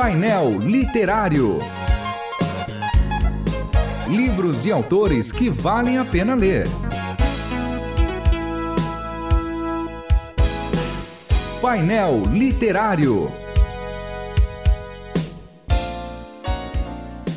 Painel Literário. Livros e autores que valem a pena ler. Painel Literário.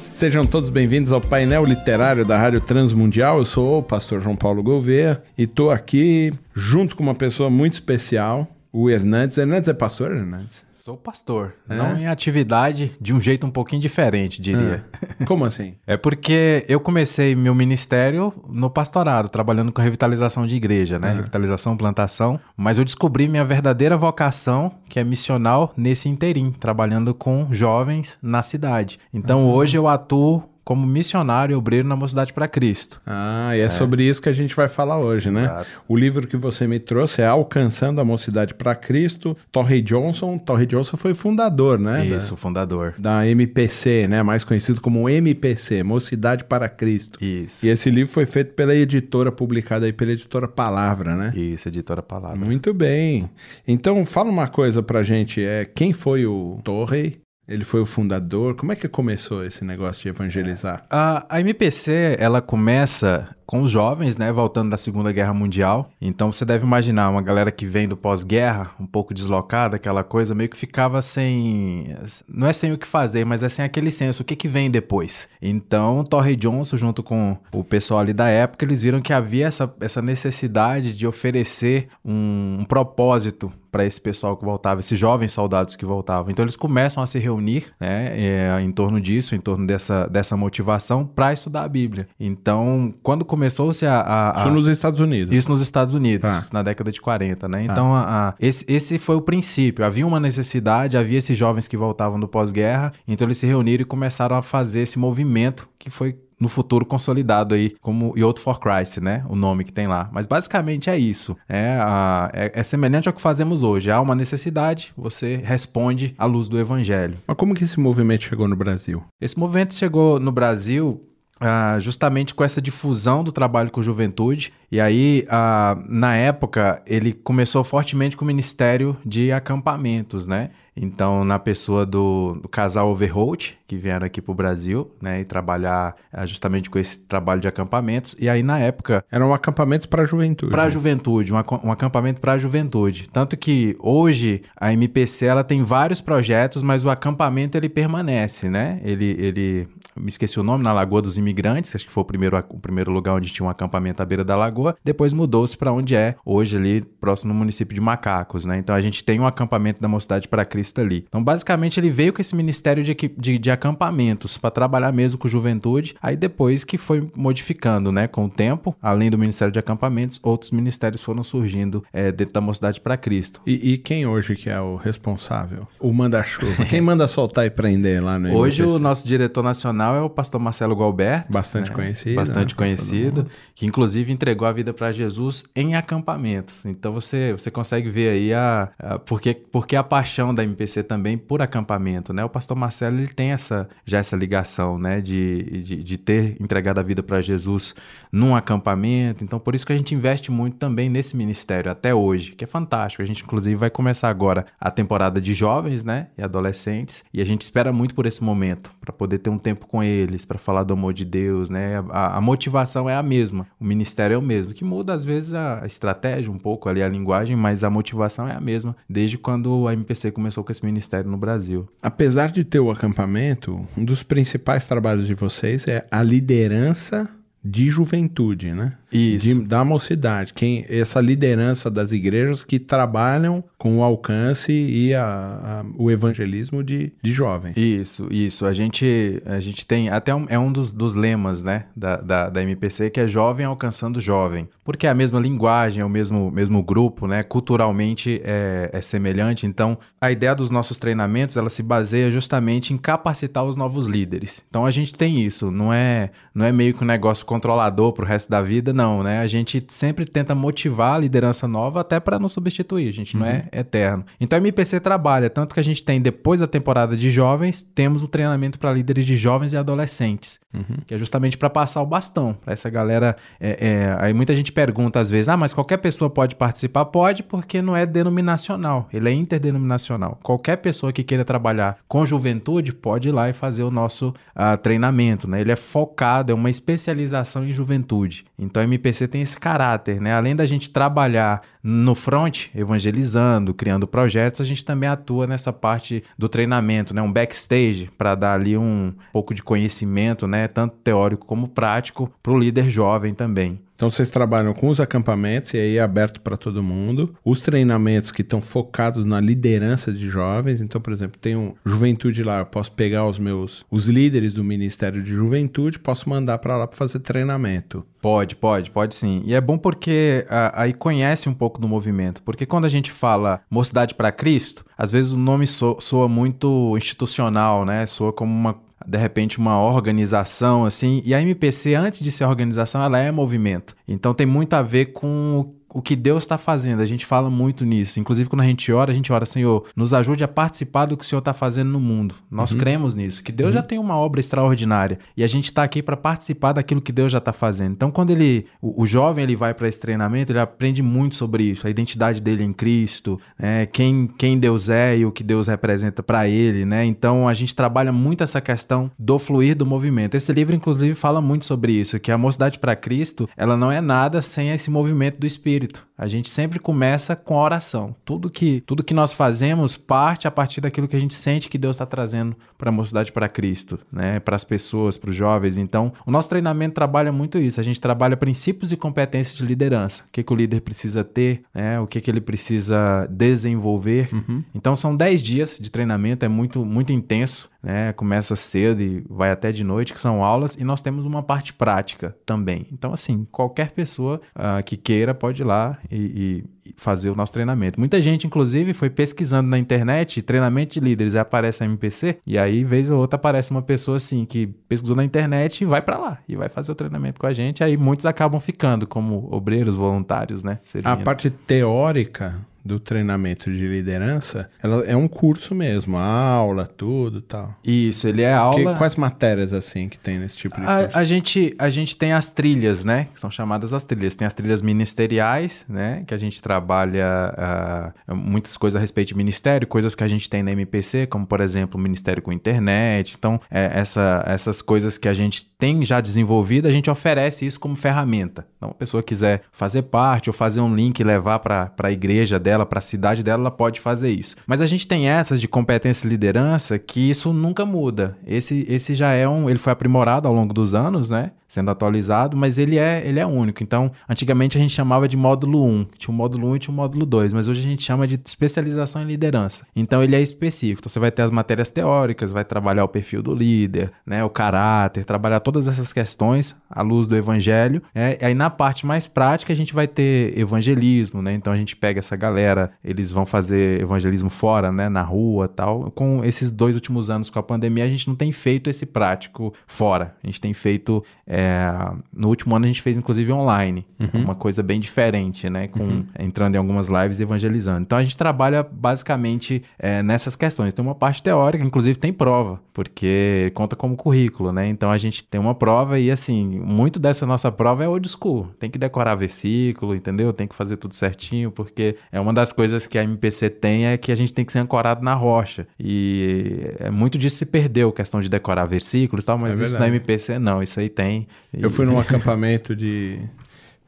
Sejam todos bem-vindos ao painel literário da Rádio Transmundial. Eu sou o pastor João Paulo Gouveia e estou aqui junto com uma pessoa muito especial, o Hernandes. Hernandes é pastor, Hernandes? Sou pastor, é? não em atividade, de um jeito um pouquinho diferente, diria. É. Como assim? é porque eu comecei meu ministério no pastorado, trabalhando com revitalização de igreja, né? É. Revitalização, plantação. Mas eu descobri minha verdadeira vocação, que é missional, nesse interim, trabalhando com jovens na cidade. Então uhum. hoje eu atuo como missionário e obreiro na Mocidade para Cristo. Ah, e é, é, sobre isso que a gente vai falar hoje, né? Exato. O livro que você me trouxe é Alcançando a Mocidade para Cristo, Torrey Johnson. Torrey Johnson foi fundador, né? Isso, da, fundador. Da MPC, né? Mais conhecido como MPC, Mocidade para Cristo. Isso. E esse livro foi feito pela editora, publicado aí pela editora Palavra, né? Isso, editora Palavra. Muito bem. Então, fala uma coisa pra gente, é quem foi o Torrey ele foi o fundador. Como é que começou esse negócio de evangelizar? A, a MPC, ela começa com os jovens, né, voltando da Segunda Guerra Mundial. Então você deve imaginar uma galera que vem do pós-guerra, um pouco deslocada, aquela coisa, meio que ficava sem. Não é sem o que fazer, mas é sem aquele senso, o que, que vem depois. Então, Torrey Johnson, junto com o pessoal ali da época, eles viram que havia essa, essa necessidade de oferecer um, um propósito para esse pessoal que voltava, esses jovens soldados que voltavam. Então eles começam a se reunir né, é, em torno disso, em torno dessa, dessa motivação para estudar a Bíblia. Então, quando começou-se a, a, a, Isso nos Estados Unidos. Isso nos Estados Unidos, ah. na década de 40, né? Então, ah. esse, esse foi o princípio. Havia uma necessidade, havia esses jovens que voltavam do pós-guerra, então eles se reuniram e começaram a fazer esse movimento que foi no futuro consolidado aí como Youth for Christ, né? O nome que tem lá. Mas basicamente é isso. É, a, é, é, semelhante ao que fazemos hoje. Há uma necessidade, você responde à luz do evangelho. Mas como que esse movimento chegou no Brasil? Esse movimento chegou no Brasil ah, justamente com essa difusão do trabalho com juventude. E aí, ah, na época, ele começou fortemente com o Ministério de Acampamentos, né? Então, na pessoa do, do casal Overholt, que vieram aqui para o Brasil, né, e trabalhar ah, justamente com esse trabalho de acampamentos. E aí, na época. Eram acampamentos para a juventude. Para a juventude, um, um acampamento para a juventude. Tanto que hoje a MPC ela tem vários projetos, mas o acampamento ele permanece, né? Ele, ele me esqueci o nome, na Lagoa dos Imigrantes, acho que foi o primeiro, o primeiro lugar onde tinha um acampamento à beira da lagoa. Depois mudou-se para onde é hoje, ali próximo no município de Macacos, né? Então a gente tem um acampamento da Mocidade para Cristo ali. Então, basicamente, ele veio com esse ministério de, de, de acampamentos para trabalhar mesmo com juventude. Aí depois que foi modificando, né? Com o tempo, além do ministério de acampamentos, outros ministérios foram surgindo é, dentro da Mocidade para Cristo. E, e, quem hoje que é o responsável? O manda-chuva? quem manda soltar e prender lá no Hoje o nosso diretor nacional é o pastor Marcelo Galberto. Bastante né? conhecido. Bastante né? conhecido, que inclusive entregou a vida para Jesus em acampamentos. Então você, você consegue ver aí a, a porque, porque a paixão da MPC também por acampamento, né? O pastor Marcelo ele tem essa, já essa ligação, né? De, de, de ter entregado a vida para Jesus num acampamento. Então por isso que a gente investe muito também nesse ministério até hoje, que é fantástico. A gente inclusive vai começar agora a temporada de jovens, né? E adolescentes. E a gente espera muito por esse momento, para poder ter um tempo com eles para falar do amor de Deus, né? A, a, motivação é a mesma, o ministério é o mesmo, que muda às vezes a estratégia um pouco ali a linguagem, mas a motivação é a mesma desde quando a MPC começou com esse ministério no Brasil. Apesar de ter o acampamento, um dos principais trabalhos de vocês é a liderança de juventude, né? Isso. De, da mocidade. Quem, essa liderança das igrejas que trabalham com o alcance e a, a, o evangelismo de, de jovens. Isso, isso. A gente, a gente tem até um, é um dos, dos lemas né, da, da, da, MPC que é jovem alcançando jovem. Porque é a mesma linguagem, é o mesmo, mesmo grupo, né? Culturalmente é, é semelhante. Então, a ideia dos nossos treinamentos ela se baseia justamente em capacitar os novos líderes. Então a gente tem isso, não é, não é meio que um negócio controlador para o resto da vida, não, né? A gente sempre tenta motivar a liderança nova até para não substituir, a gente uhum. não é eterno. Então a MPC trabalha, tanto que a gente tem depois da temporada de jovens, temos o treinamento para líderes de jovens e adolescentes, uhum. que é justamente para passar o bastão para essa galera. É, é, aí muita gente pergunta às vezes, ah, mas qualquer pessoa pode participar? Pode, porque não é denominacional, ele é interdenominacional. Qualquer pessoa que queira trabalhar com juventude pode ir lá e fazer o nosso uh, treinamento, né? Ele é focado, é uma especialização em juventude. Então a MPC tem esse caráter, né? Além da gente trabalhar no front, evangelizando, criando projetos, a gente também atua nessa parte do treinamento, né? Um backstage para dar ali um pouco de conhecimento, né? Tanto teórico como prático para o líder jovem também. Então vocês trabalham com os acampamentos e aí é aberto para todo mundo. Os treinamentos que estão focados na liderança de jovens. Então, por exemplo, tem um juventude lá, eu posso pegar os meus os líderes do Ministério de Juventude, posso mandar para lá para fazer treinamento. Pode, pode, pode sim. E é bom porque a, aí conhece um pouco do movimento. Porque quando a gente fala Mocidade para Cristo, às vezes o nome so, soa muito institucional, né? Soa como uma de repente uma organização assim. E a MPC antes de ser organização, ela é movimento. Então tem muito a ver com o que Deus está fazendo. A gente fala muito nisso. Inclusive, quando a gente ora, a gente ora, Senhor, nos ajude a participar do que o Senhor está fazendo no mundo. Nós uhum. cremos nisso, que Deus uhum. já tem uma obra extraordinária e a gente está aqui para participar daquilo que Deus já está fazendo. Então, quando ele, o, o jovem, ele vai para esse treinamento, ele aprende muito sobre isso, a identidade dele em Cristo, né? quem, quem Deus é e o que Deus representa para ele, né? Então, a gente trabalha muito essa questão do fluir do movimento. Esse livro, inclusive, fala muito sobre isso, que a mocidade para Cristo, ela não é nada sem esse movimento do Espírito. Espírito. A gente sempre começa com a oração. Tudo que, tudo que nós fazemos parte a partir daquilo que a gente sente que Deus está trazendo para a mocidade para Cristo, né? para as pessoas, para os jovens. Então, o nosso treinamento trabalha muito isso. A gente trabalha princípios e competências de liderança. O que, que o líder precisa ter, né? o que, que ele precisa desenvolver. Uhum. Então, são 10 dias de treinamento, é muito, muito intenso né? Começa cedo e vai até de noite, que são aulas, e nós temos uma parte prática também. Então, assim, qualquer pessoa uh, que queira pode ir lá e, e, fazer o nosso treinamento. Muita gente, inclusive, foi pesquisando na internet treinamento de líderes, aparece a MPC, e aí, vez ou outra, aparece uma pessoa assim que pesquisou na internet e vai para lá e vai fazer o treinamento com a gente. Aí muitos acabam ficando como obreiros voluntários, né? Seria... A parte teórica do treinamento de liderança, ela é um curso mesmo, aula, tudo tal. Isso, ele é aula. Que, quais matérias assim que tem nesse tipo de a, curso? A gente, a gente tem as trilhas, né? Que são chamadas as trilhas. Tem as trilhas ministeriais, né? Que a gente trabalha uh, muitas coisas a respeito de ministério, coisas que a gente tem na MPC, como por exemplo, o ministério com internet. Então, é, essa, essas coisas que a gente tem já desenvolvido, a gente oferece isso como ferramenta. Então, a pessoa quiser fazer parte ou fazer um link e levar para a igreja dela dela, para a cidade dela, ela pode fazer isso. Mas a gente tem essas de competência e liderança que isso nunca muda. Esse, esse já é um, ele foi aprimorado ao longo dos anos, né? sendo atualizado, mas ele é, ele é único. Então, antigamente a gente chamava de módulo 1, tinha o módulo 1 e tinha o módulo 2, mas hoje a gente chama de especialização em liderança. Então, ele é específico. Então, você vai ter as matérias teóricas, vai trabalhar o perfil do líder, né, o caráter, trabalhar todas essas questões à luz do evangelho. É, aí, na parte mais prática, a gente vai ter evangelismo, né? Então, a gente pega essa galera, eles vão fazer evangelismo fora, né, na rua tal. Com esses dois últimos anos com a pandemia, a gente não tem feito esse prático fora. A gente tem feito é, no último ano a gente fez inclusive online, uhum. uma coisa bem diferente, né? Com, uhum. Entrando em algumas lives e evangelizando. Então a gente trabalha basicamente é, nessas questões. Tem uma parte teórica, inclusive tem prova, porque conta como currículo, né? Então a gente tem uma prova e assim, muito dessa nossa prova é old school. Tem que decorar versículo, entendeu? Tem que fazer tudo certinho, porque é uma das coisas que a MPC tem é que a gente tem que ser ancorado na rocha. E é muito disso se perdeu, questão de decorar versículos e tal, mas é isso na MPC não, isso aí tem. Eu fui num acampamento de.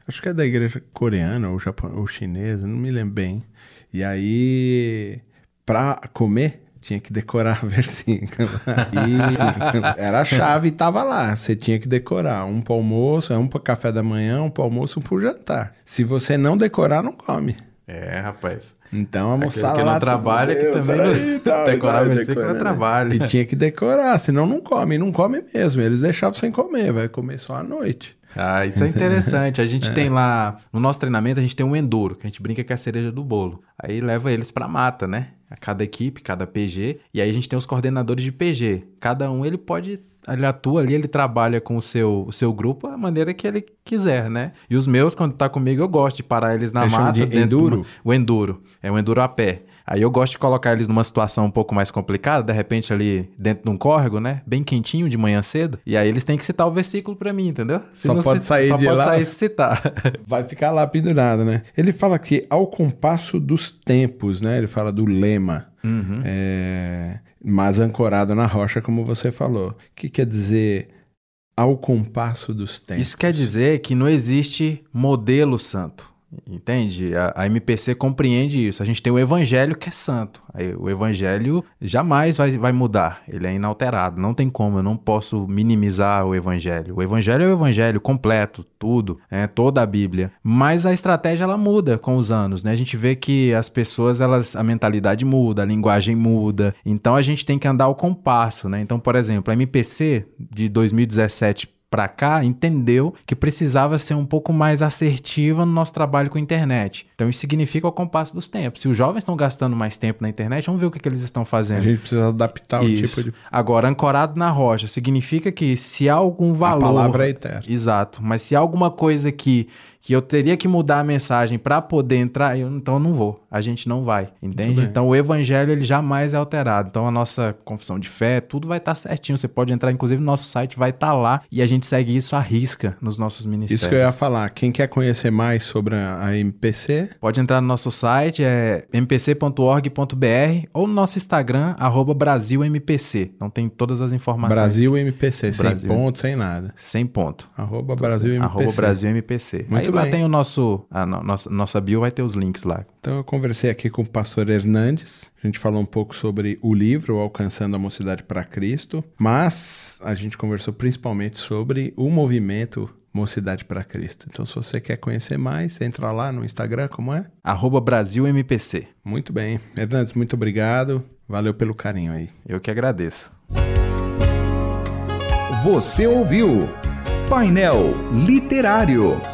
Acho que é da igreja coreana ou, Japão, ou chinesa, não me lembro bem. E aí, pra comer, tinha que decorar versículo. E era a chave e tava lá. Você tinha que decorar. Um para almoço, um para café da manhã, um para almoço, um para jantar. Se você não decorar, não come. É, rapaz. Então a moçada que lá... não trabalha, que também aí, tá, decorar versículo é trabalho. E tinha que decorar, senão não come. Não come mesmo. Eles deixavam sem comer, vai comer só à noite. Ah, isso é interessante. A gente é. tem lá, no nosso treinamento, a gente tem um enduro, que a gente brinca que é a cereja do bolo. Aí leva eles pra mata, né? A cada equipe, cada PG. E aí a gente tem os coordenadores de PG. Cada um ele pode ele atua ali, ele trabalha com o seu, o seu grupo da maneira que ele quiser, né? E os meus, quando tá comigo, eu gosto de parar eles na mata. De enduro? O enduro. É o enduro a pé. Aí eu gosto de colocar eles numa situação um pouco mais complicada, de repente ali dentro de um córrego, né? Bem quentinho de manhã cedo. E aí eles têm que citar o versículo para mim, entendeu? Se só pode sair só de pode lá. Sair citar. Vai ficar lá pendurado, né? Ele fala que ao compasso dos tempos, né? Ele fala do lema. Uhum. É... Mas ancorado na rocha, como você falou. O que quer dizer ao compasso dos tempos? Isso quer dizer que não existe modelo santo. Entende? A, a, MPC compreende isso. A gente tem o evangelho que é santo. O evangelho jamais vai, vai mudar. Ele é inalterado. Não tem como. Eu não posso minimizar o evangelho. O evangelho é o evangelho completo, tudo, é, toda a Bíblia. Mas a estratégia ela muda com os anos, né? A gente vê que as pessoas, elas, a mentalidade muda, a linguagem muda. Então a gente tem que andar ao compasso, né? Então, por exemplo, a MPC de 2017 para cá entendeu que precisava ser um pouco mais assertiva no nosso trabalho com a internet. Então isso significa o compasso dos tempos. Se os jovens estão gastando mais tempo na internet, vamos ver o que, que eles estão fazendo. A gente precisa adaptar isso. o tipo de. Agora, ancorado na rocha significa que se há algum valor. A palavra é eterna. Exato. Mas se há alguma coisa que que eu teria que mudar a mensagem para poder entrar, eu, então eu não vou. A gente não vai, entende? Então o evangelho ele jamais é alterado. Então a nossa confissão de fé, tudo vai estar tá certinho. Você pode entrar, inclusive no nosso site vai estar tá lá e a gente segue isso à risca nos nossos ministérios. Isso que eu ia falar. Quem quer conhecer mais sobre a MPC, pode entrar no nosso site é mpc.org.br ou no nosso Instagram @brasilumpc. Então tem todas as informações. Brasil MPC, sem ponto, sem nada. Sem ponto. Arroba Brasil MPC. Arroba Brasil MPC. Muito Aí lá tem o nosso, a no, nossa, nossa bio vai ter os links lá. Então eu conversei aqui com o pastor Hernandes, a gente falou um pouco sobre o livro Alcançando a Mocidade para Cristo, mas a gente conversou principalmente sobre o movimento Mocidade para Cristo. Então, se você quer conhecer mais, entra lá no Instagram, como é? Arroba BrasilMPC. Muito bem. Hernandes, muito obrigado. Valeu pelo carinho aí. Eu que agradeço. Você ouviu Painel Literário.